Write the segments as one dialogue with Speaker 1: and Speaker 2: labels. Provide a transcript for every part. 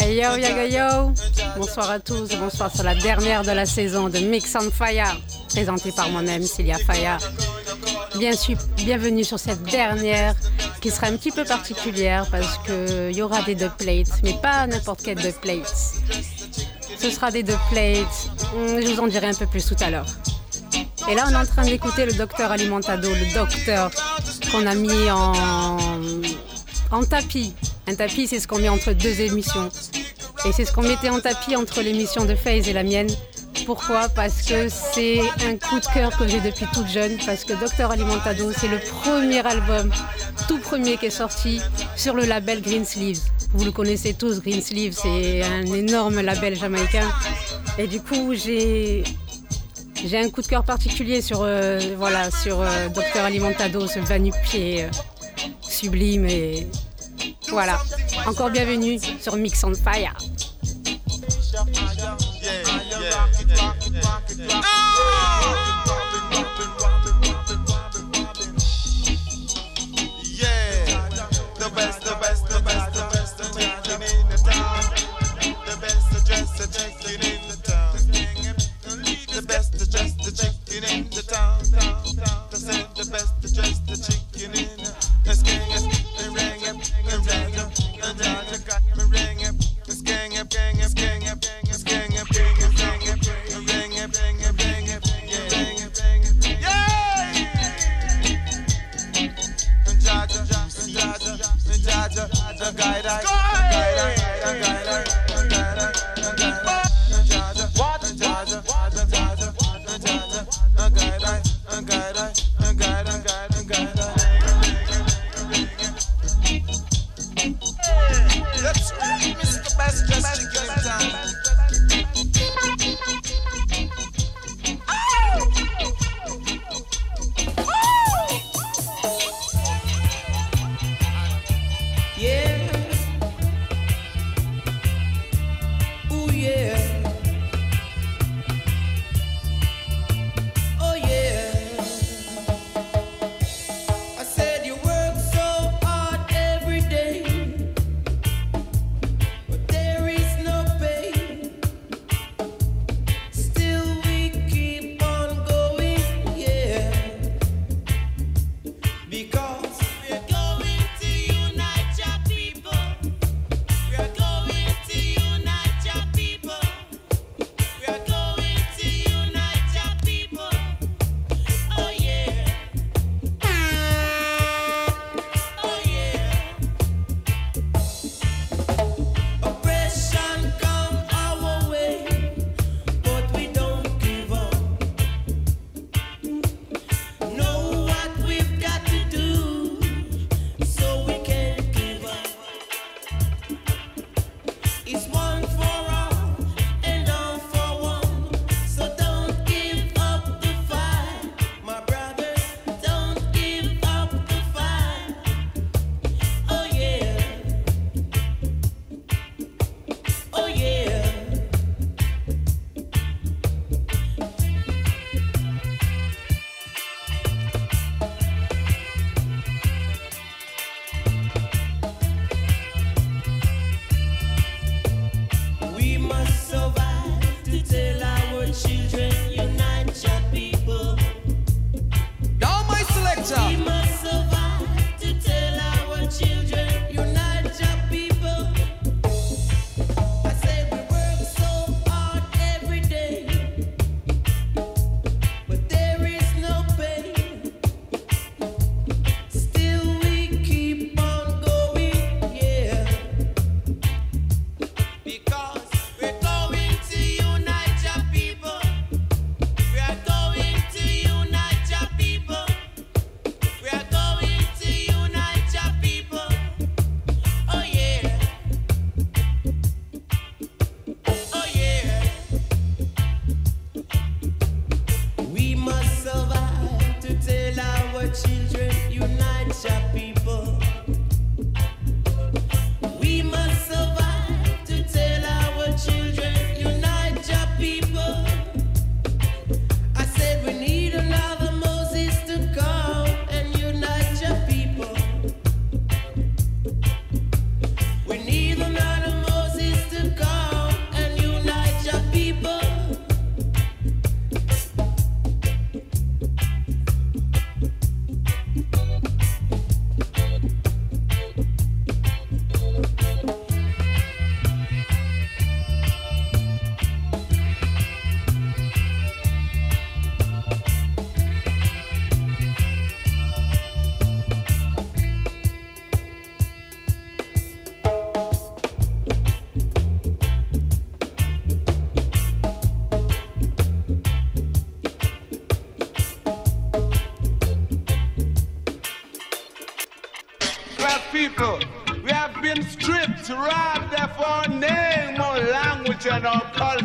Speaker 1: Hey yo, yo, yo, Bonsoir à tous, bonsoir sur la dernière de la saison de Mix on Fire, présentée par moi-même, Cilia sûr, bienvenue sur cette dernière qui sera un petit peu particulière parce qu'il y aura des deux plates, mais pas n'importe quel deux plates. Ce sera des deux plates, hmm, je vous en dirai un peu plus tout à l'heure. Et là, on est en train d'écouter le docteur Alimentado, le docteur qu'on a mis en tapis. Un tapis, c'est ce qu'on met entre deux émissions. Et c'est ce qu'on mettait en tapis entre l'émission de FaZe et la mienne. Pourquoi? Parce que c'est un coup de cœur que j'ai depuis toute jeune. Parce que Docteur Alimentado, c'est le premier album, tout premier qui est sorti sur le label Green Sleeves. Vous le connaissez tous, Green Sleeves, c'est un énorme label jamaïcain. Et du coup, j'ai j'ai un coup de cœur particulier sur, euh, voilà, sur euh, Docteur Alimentado, ce vanupier euh, sublime. Et voilà, encore bienvenue sur Mix on Fire.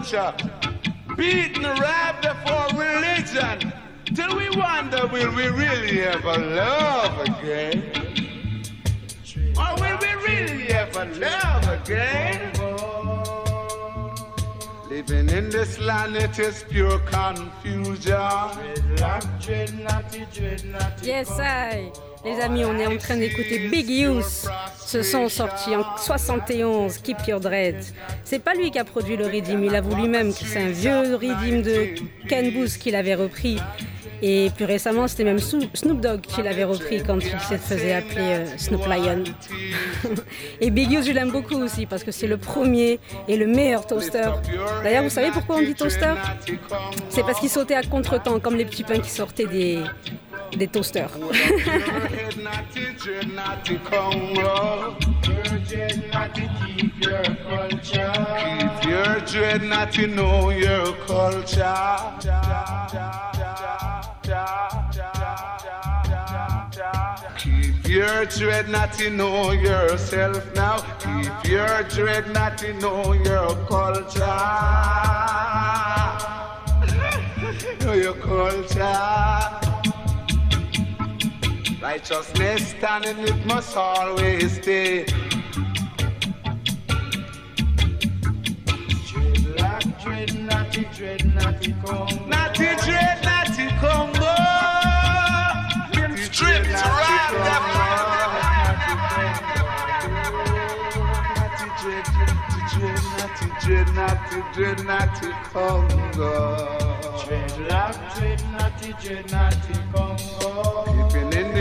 Speaker 2: Culture. Beaten, robbed of our religion. Till we wonder, will we really ever love again? Or will we really ever love again? Living in this land, it is pure confusion.
Speaker 3: Yes, I. Les amis, on est en train d'écouter Big Youth. Ce son sorti en 71, Keep Your Dread. C'est pas lui qui a produit le rythme, il avoue lui-même que c'est un vieux rythme de Ken Booth qu'il avait repris. Et plus récemment, c'était même Snoop Snoop Dogg qui l'avait repris quand il se faisait appeler euh, Snoop Lion. et Big Youth, je l'aime beaucoup aussi parce que c'est le premier et le meilleur toaster. D'ailleurs, vous savez pourquoi on dit toaster? C'est parce qu'il sautait à contre-temps, comme les petits pains qui sortaient des, des toasters.
Speaker 2: Keep your dread not to know your culture. Keep your dread not to know yourself now. Keep your dread not to know your culture. know your culture. Righteousness standing, it must always stay. Dreadlock, dread, natty, dread, natty, Congo. Natty, dread, natty, Congo.
Speaker 4: Stripped, robbed, Natty, dread, natty, dread,
Speaker 3: natty, dread, natty, Congo. Dreadlock, dread, natty, dread, natty, Congo.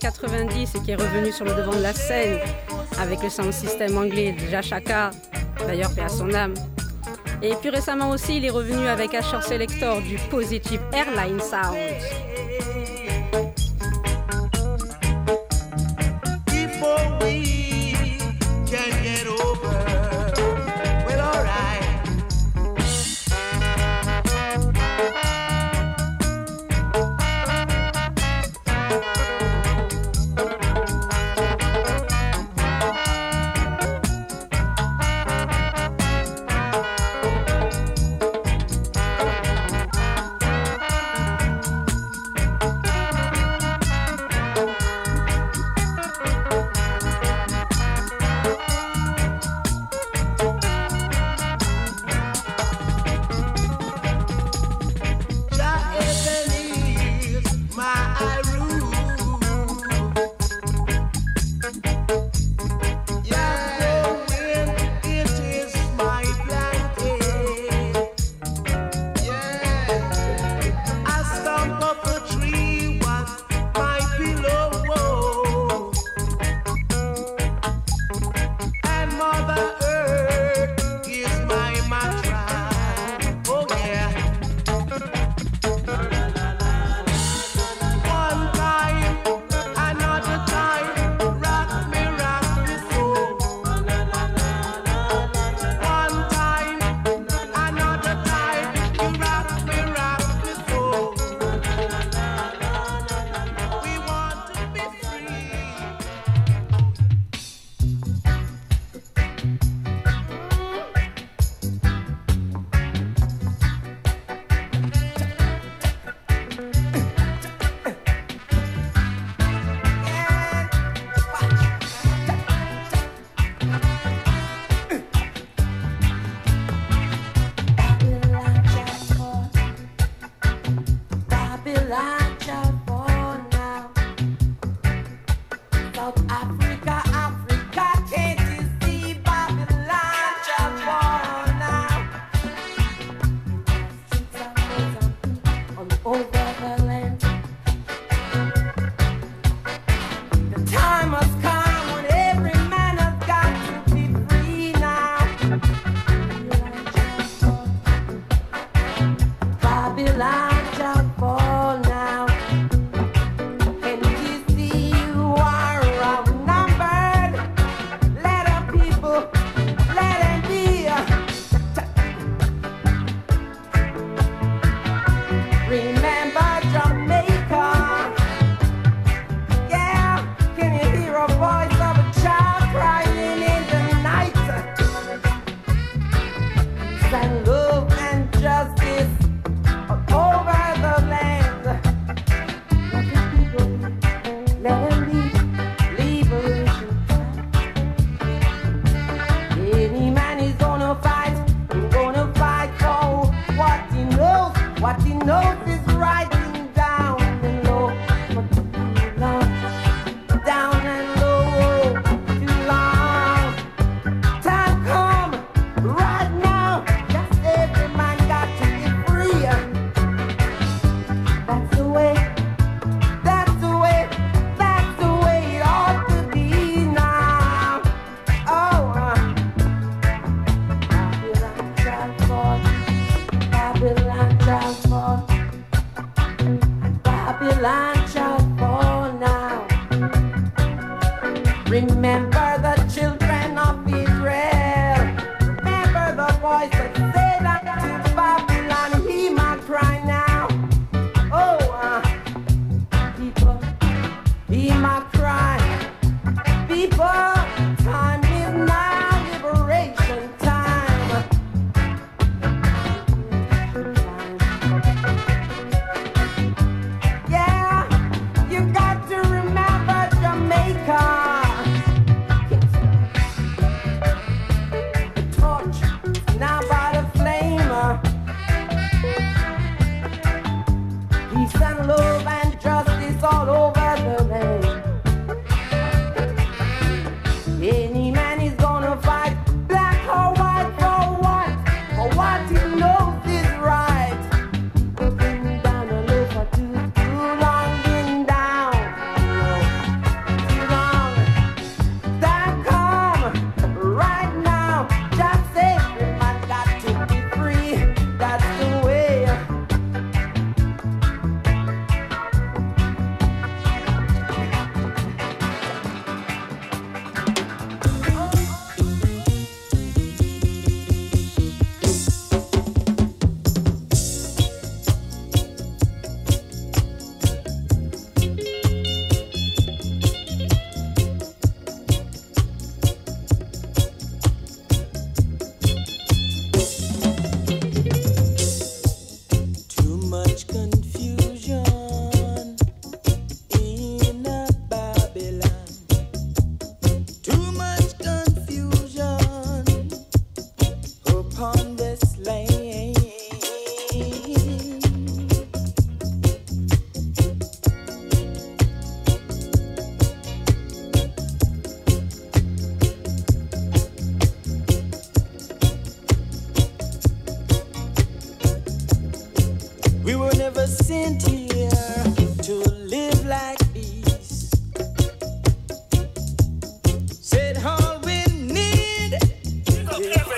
Speaker 3: 90 et qui est revenu sur le devant de la scène avec le sound system anglais de Jashaka, d'ailleurs paix à son âme. Et plus récemment aussi, il est revenu avec Asher Selector du Positive Airline Sound.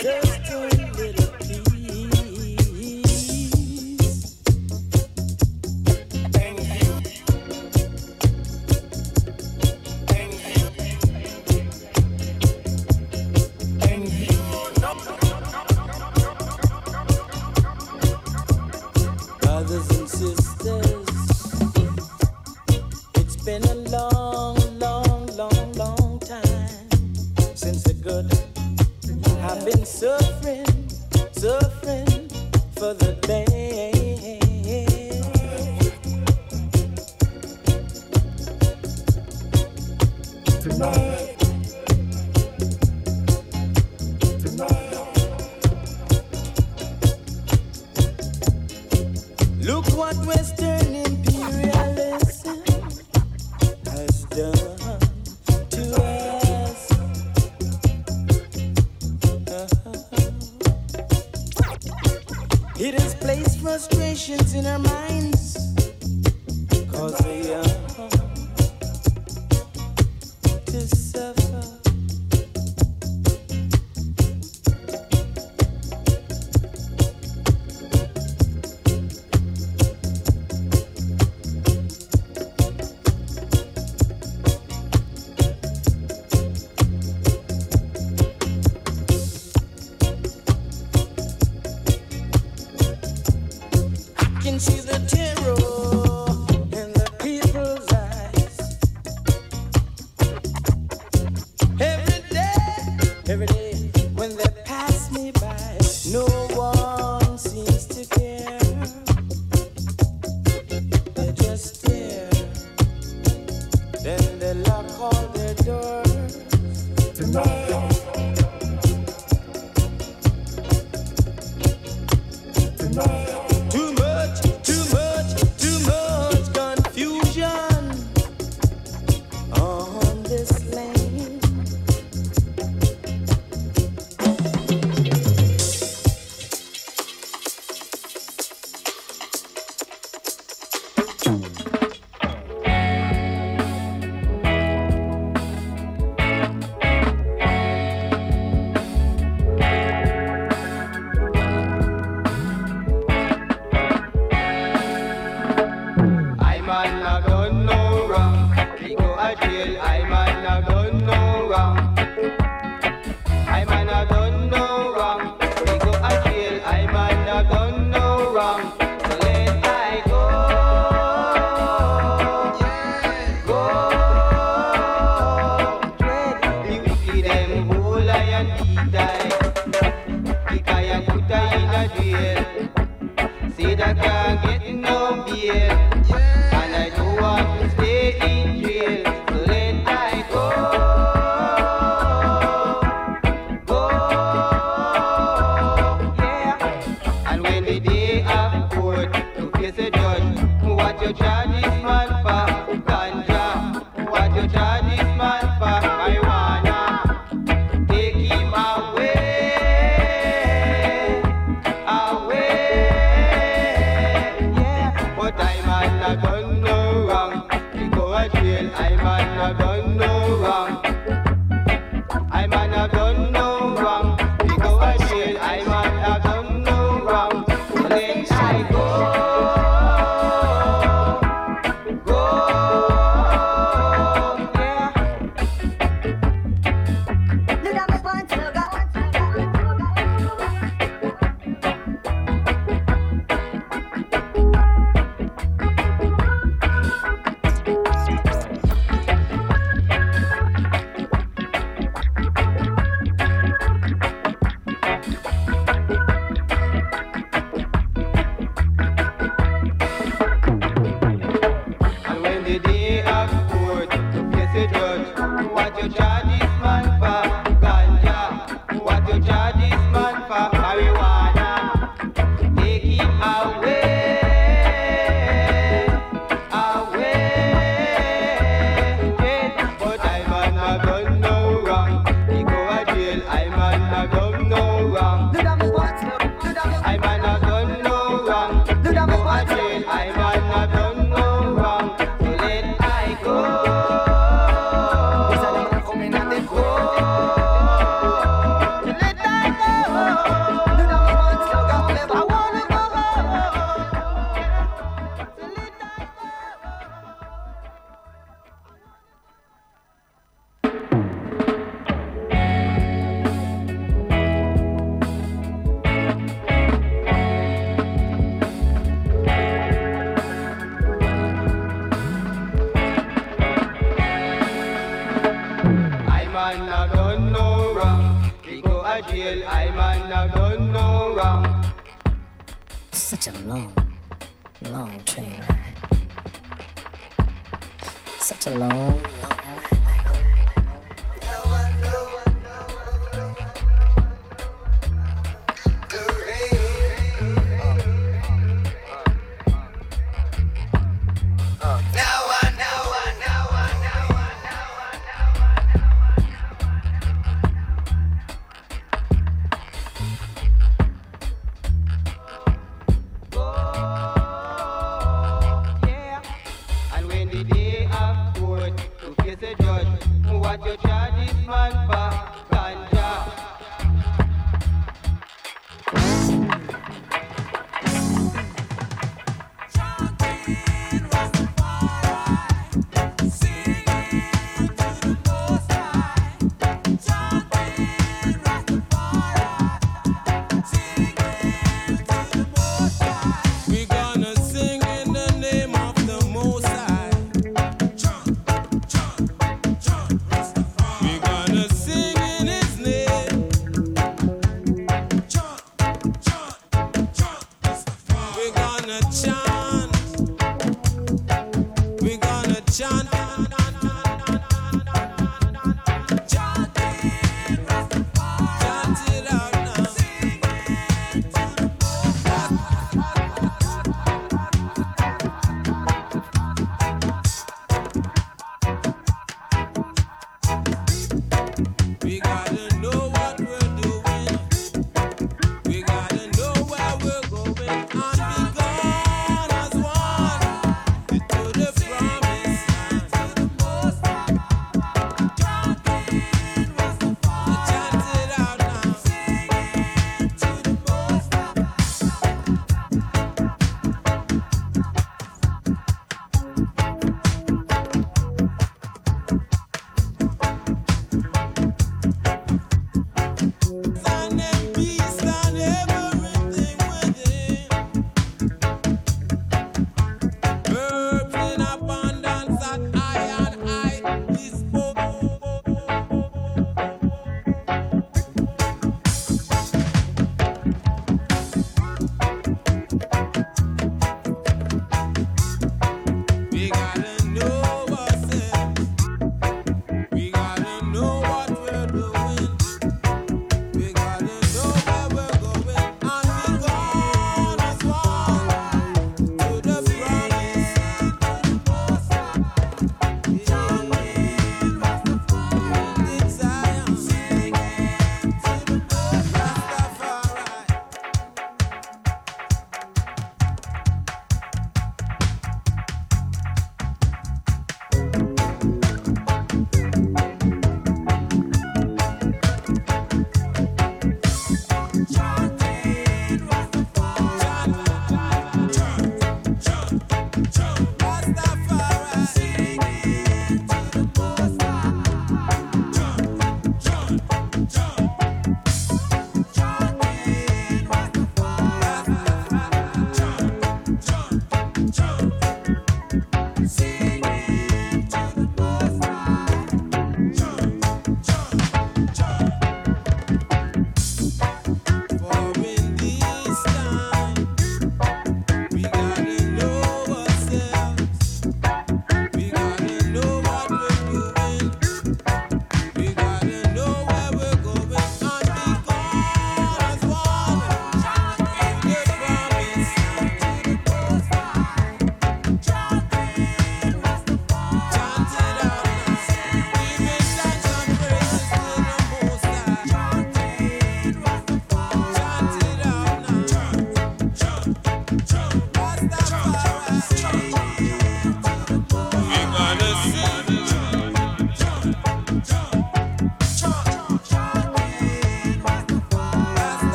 Speaker 1: Is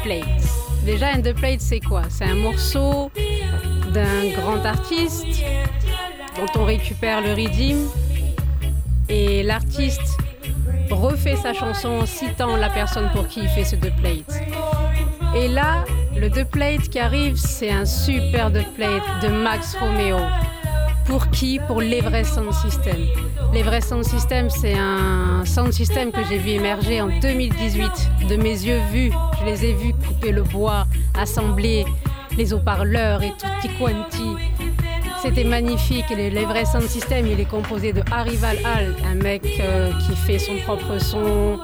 Speaker 3: un The Plate. Déjà, Plate, c'est quoi? C'est un morceau d'un grand artiste dont on récupère le rythme et l'artiste refait sa chanson en citant la personne pour qui il fait ce The Plate. Et là, le The Plate qui arrive, c'est un super The Plate de Max Romeo. Pour qui? Pour l'Everest Sound System. L'Everest Sound System, c'est un sound system que j'ai vu émerger en 2018 de mes yeux vus. Je les ai vus couper le bois, assembler les haut-parleurs et tutti quanti. C'était magnifique. Et l'Everest Sound System, il est composé de Arrival Hall, un mec euh, qui fait son propre son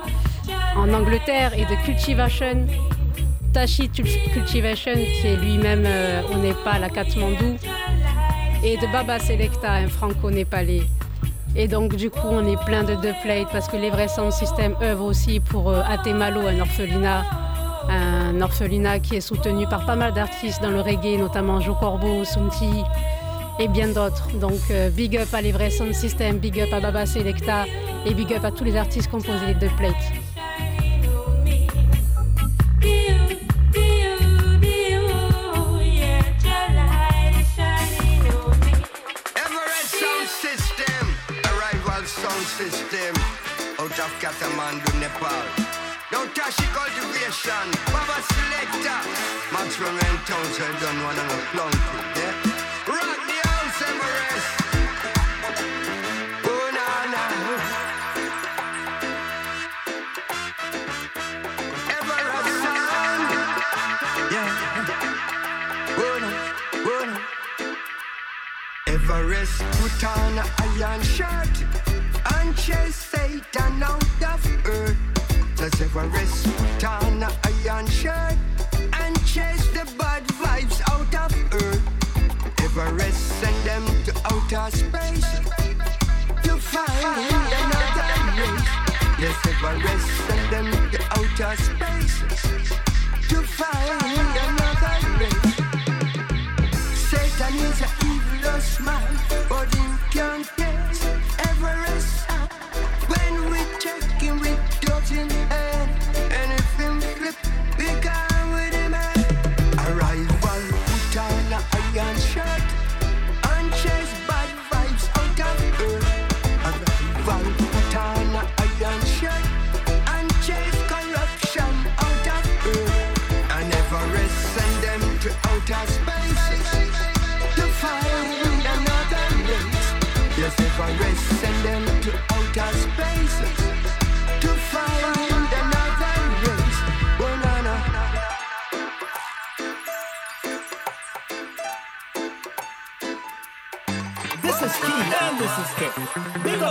Speaker 3: en Angleterre, et de Cultivation, Tashi Cultivation, qui est lui-même euh, au Népal, à Katmandou, et de Baba Selecta, un franco-népalais. Et donc, du coup, on est plein de deux plates parce que l'Everest Sound System œuvre aussi pour euh, Atemalo, un orphelinat. Un orphelinat qui est soutenu par pas mal d'artistes dans le reggae, notamment Joe Corbeau, Sunti et bien d'autres. Donc, euh, big up à l'Everest Sound System, big up à Baba Selecta et big up à tous les artistes composés des deux plates.
Speaker 5: Nepal. Now Tashi cultivation, Baba selector, Maxwell and Townsend done one on a plunky, yeah? Rock the house, Everest. Oh, yeah. Oh, no, oh, no. Everest put on a iron shirt and chase Satan out of as Everest. Turn a iron shirt and chase the bad vibes out of earth. Everest send them to outer space to find another race. Yes, Everest send them to outer space to find another race.
Speaker 6: Satan is a evil smile.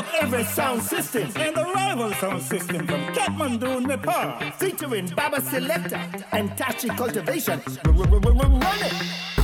Speaker 6: from every sound system and the rival sound system from Kathmandu, Nepal, featuring Baba Selector and Tachi Cultivation. Run it.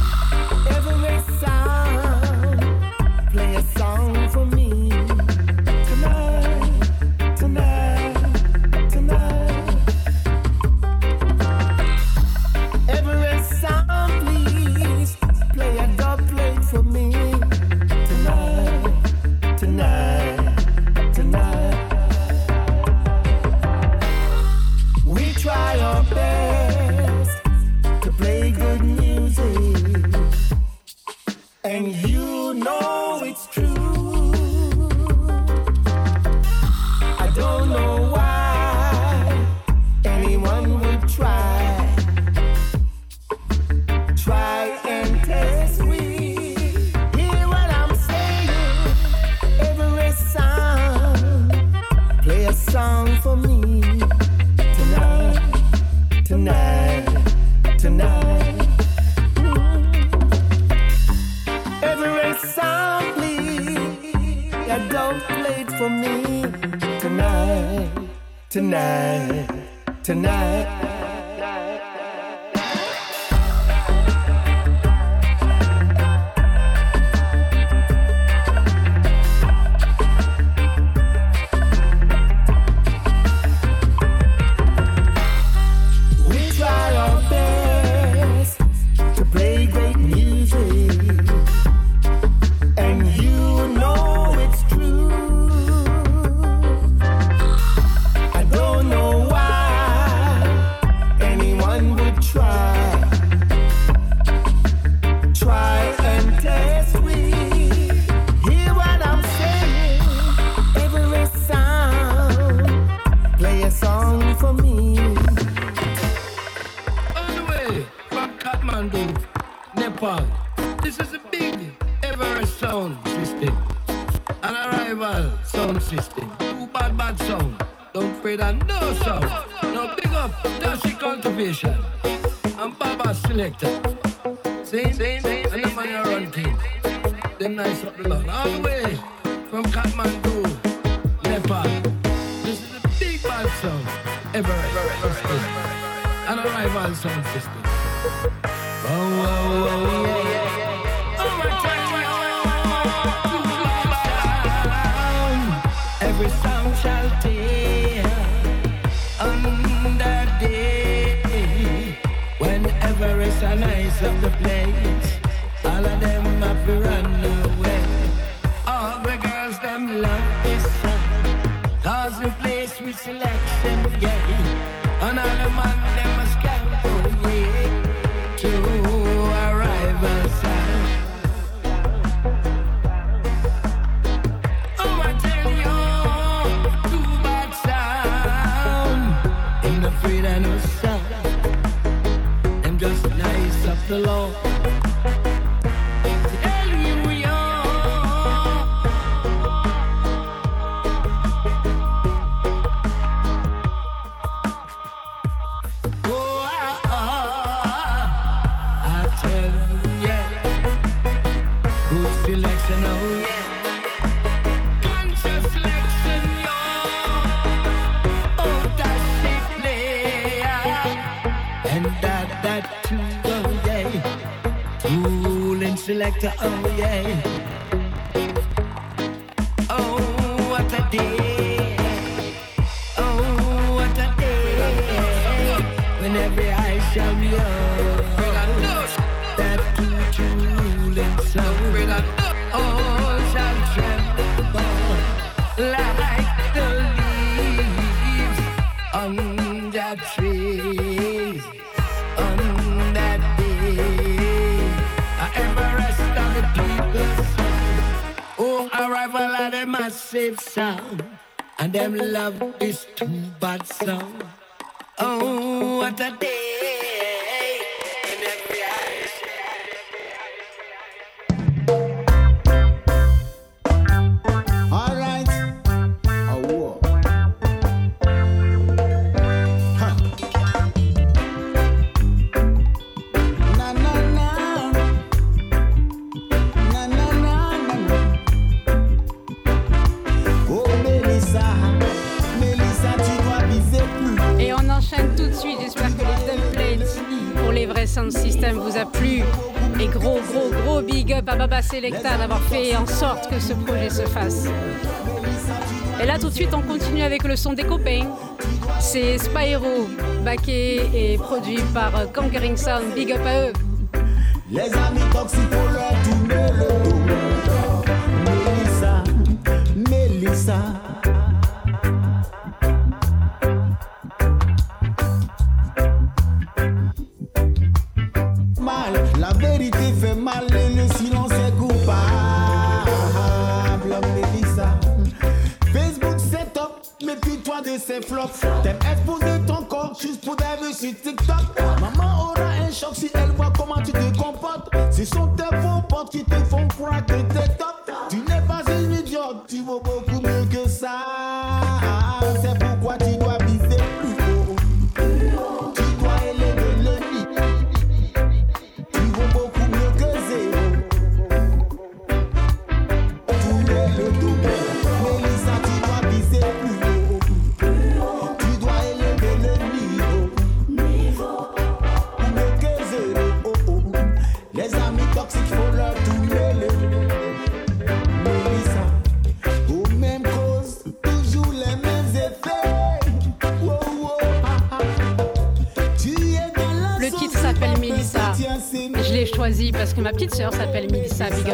Speaker 6: sound. Don't
Speaker 7: afraid that no sound. Now big up Dashi Cultivation and Baba Selector. Same, same, same, and the man run team. Them nice up the line. All the way from Kathmandu, Nepal. This is the big bad sound. Everett, Everett, Everett, And a rival sound system. Oh, oh, wow, wow. Oh my God. like the leaves on that tree on that day. Everest on the people's song. Oh, arrival of the massive sound. And them love is too bad song. Oh, what a day.
Speaker 3: Selecta d'avoir fait en sorte que ce projet se fasse. Et là, tout de suite, on continue avec le son des copains. C'est Spyro, backé et produit par Conquering Sound. Big up à eux.
Speaker 6: Les amis. Mélissa, Mélissa.
Speaker 3: Ma petite sœur s'appelle Mélissa. Big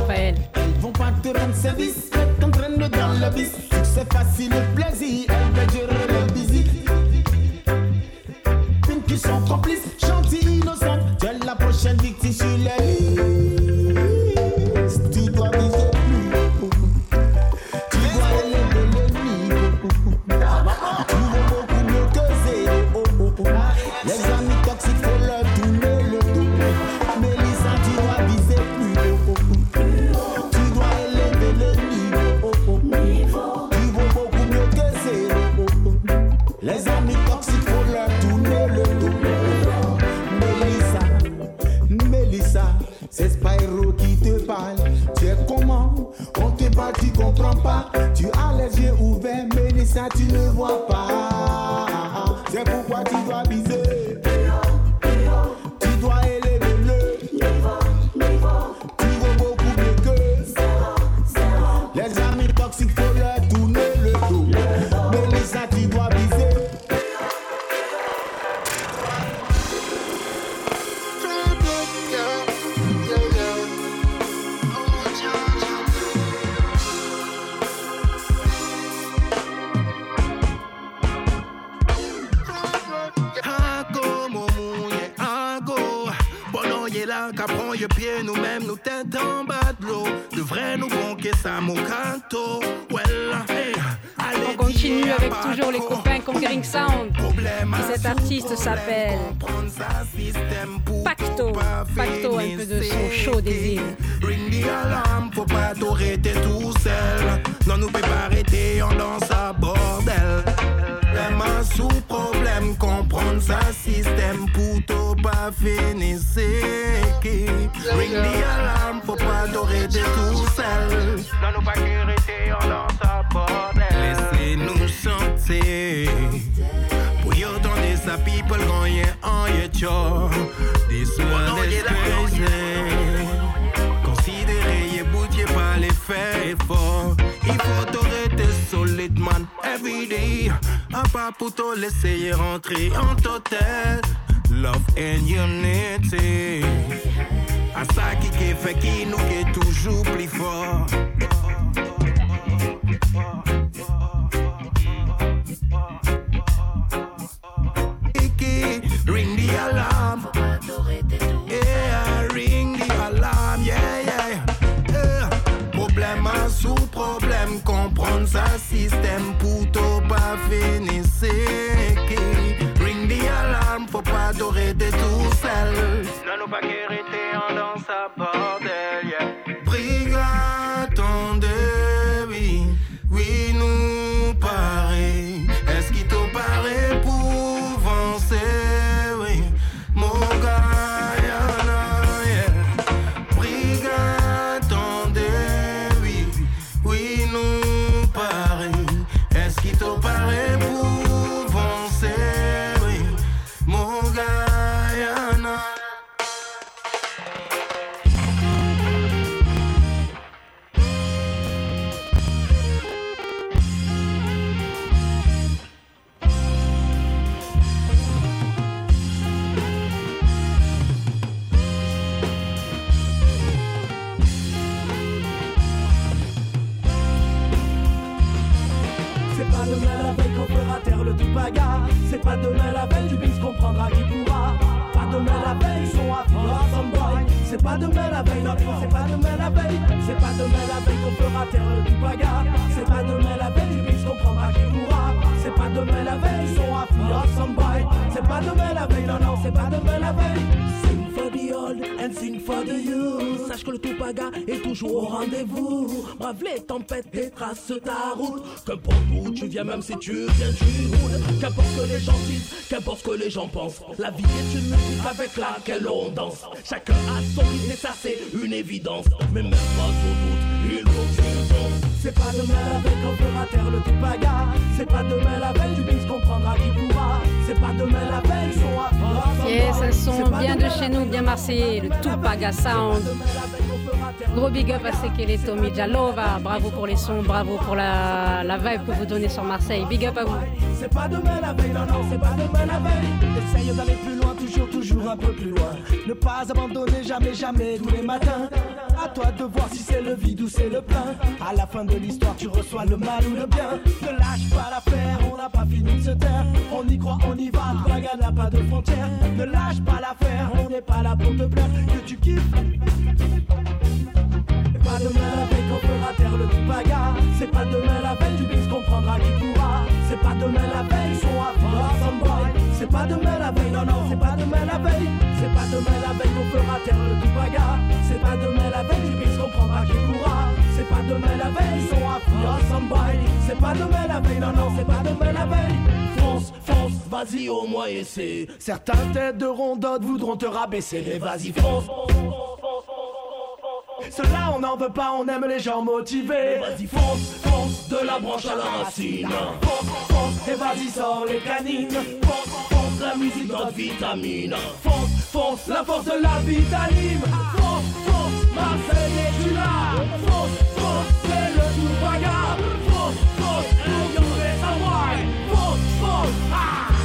Speaker 6: On
Speaker 3: continue avec toujours les copains Conquering Sound. Et cet artiste s'appelle Pacto. Pacto, un peu de son chaud des îles.
Speaker 8: Ring the alarm, faut pas tout seul. Non, nous peut pas arrêter, on danse à bordel. Problème à sous problème, comprendre ça, système pour t'au pas finir Ring the alarm, faut pas t'arrêter tout seul. Non, nous pas on danse à bordel. Laissez-nous chanter. Pour y entendre sa people gagner en yetcho. This one is crazy. Considérez yé boutier par les faits forts. Il faut t'arrêter solide man every day. À pas pour te laisser rentrer en ta tête. Love and unity. À ça qui qui fait qui nous qui est toujours plus fort. Ring the alarm. Ça système pour te pas finir Iki, Ring the alarm, faut pas t'arrêter tout seul. Non, nous pas arrêter en dans sa bordel,
Speaker 9: c'est pas demain la veille. C'est pas demain la veille qu'on fera taire le Tupaga. C'est pas demain la veille, du bis comprendra qui pourra. C'est pas demain la veille, ils sont à Awesome boy. C'est pas demain la veille, non, non, c'est pas demain la veille. Sing for the old and sing for the youth. Sache que le Tupaga est toujours au rendez-vous. Brave les tempêtes et trace ta route. Qu'importe où tu viens, même si tu viens du hood. Qu'importe ce que les gens disent, qu'importe ce que les gens pensent. La vie est une musique avec laquelle on danse. Chacun a son rythme et ça c'est une évidence. Mais même pas au doute, il faut que tu danses. C'est pas demain la veille qu'on fera taire le Tupaga. C'est pas demain la veille du bis comprendra qui pourra. C'est pas demain la veille, ils sont à
Speaker 3: Yes, elles sont bien de chez nous, bien marseillais, le Tupaga Sound. Gros big up à Sekele Tommy Jalova. Bravo pour les sons, bravo pour la, la vibe que vous donnez sur Marseille. Big up à vous.
Speaker 9: C'est pas demain la veille, non, non, c'est pas demain la veille. Essaye d'aller plus loin, toujours, toujours un peu plus loin. Ne pas abandonner, jamais, jamais, tous les matins. À toi de voir si c'est le vide ou c'est le plein. À la fin de l'histoire, tu reçois le mal ou le bien. Ne lâche pas l'affaire, on n'a pas fini de se taire. On y croit, on y va, Praga n'a pas de frontières. Ne lâche pas l'affaire, on n'est pas là pour te plaire. Que tu kiffes. C'est pas demain la veille qu'on fera taire le Tupaga C'est pas demain la veille, du bis comprendra qui pourra C'est pas demain la veille, ils sont à boy C'est pas demain la veille, non non, c'est pas demain la veille C'est pas demain la veille qu'on fera taire demain la veille, sont à Awesome boy C'est pas demain la veille, non non, c'est pas demain la veille Fonce, fonce, vas-y au moins essaie Certains têtes de rondotte voudront te rabaisser Mais vas-y fonce cela on n'en veut pas, on aime les gens motivés. Vas-y fonce, fonce, de la branche à la racine. Fonce, fonce, et vas-y sors les canines. Fonce, fonce, la musique notre vitamine. Fonce, fonce, la force de la vitamine. Fonce, fonce, Marseille Tupaga. Fonce, fonce, and you is a wine. Fonce, fonce, ah.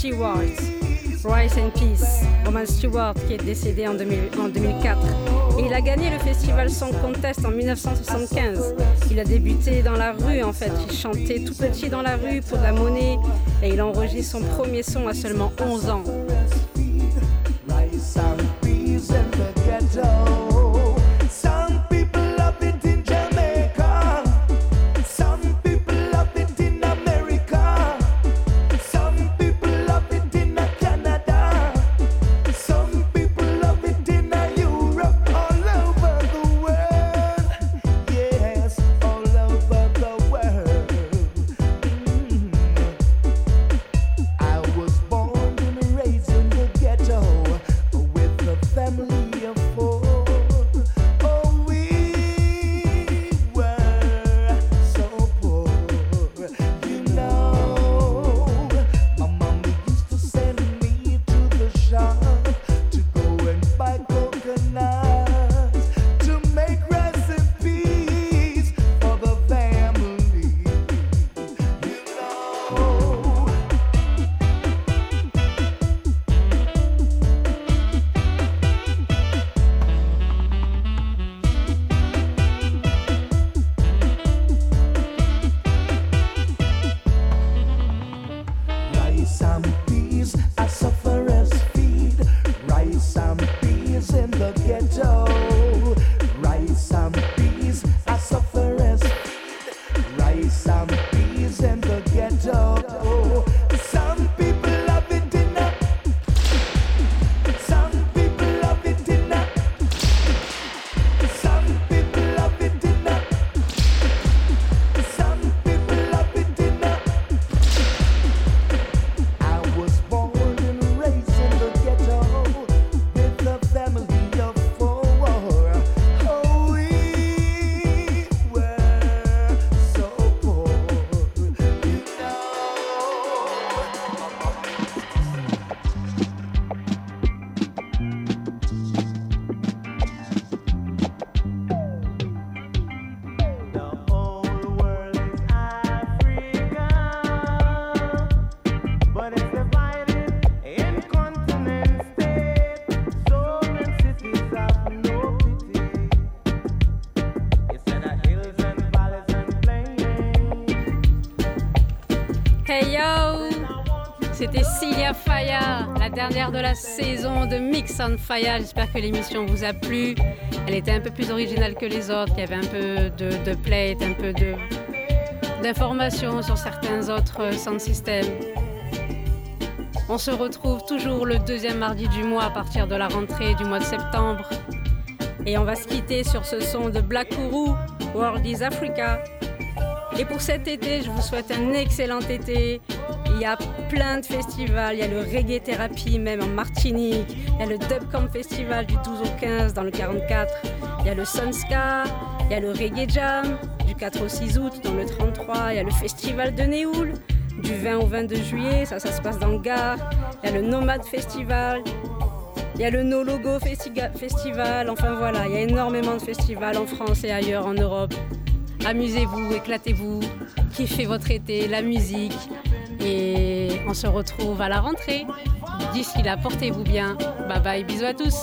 Speaker 3: Stewart, Rise and Peace. Roman Stewart qui est décédé en, 2000 en 2004. Et il a gagné le festival Song Contest en 1975. Il a débuté dans la rue en fait. Il chantait tout petit dans la rue pour de la monnaie. Et il enregistre son premier son à seulement 11 ans. Dernière de la saison de Mix on Faya. J'espère que l'émission vous a plu. Elle était un peu plus originale que les autres. Il y avait un peu de, de plate, un peu d'informations sur certains autres sound systems. On se retrouve toujours le deuxième mardi du mois à partir de la rentrée du mois de septembre. Et on va se quitter sur ce son de Black Kourou, World is Africa. Et pour cet été, je vous souhaite un excellent été. Il y a plein de festivals. Il y a le Reggae Therapy, même en Martinique. Il y a le Dub Camp Festival du 12 au 15 dans le 44. Il y a le Sunska. Il y a le Reggae Jam du 4 au 6 août dans le 33. Il y a le Festival de Néoul du 20 au 22 juillet. Ça, ça se passe dans le Gard. Il y a le Nomade Festival. Il y a le No Logo Festiga- Festival. Enfin voilà, il y a énormément de festivals en France et ailleurs en Europe. Amusez-vous, éclatez-vous, kiffez votre été, la musique. Et on se retrouve à la rentrée. D'ici là, portez-vous bien. Bye bye, bisous à tous.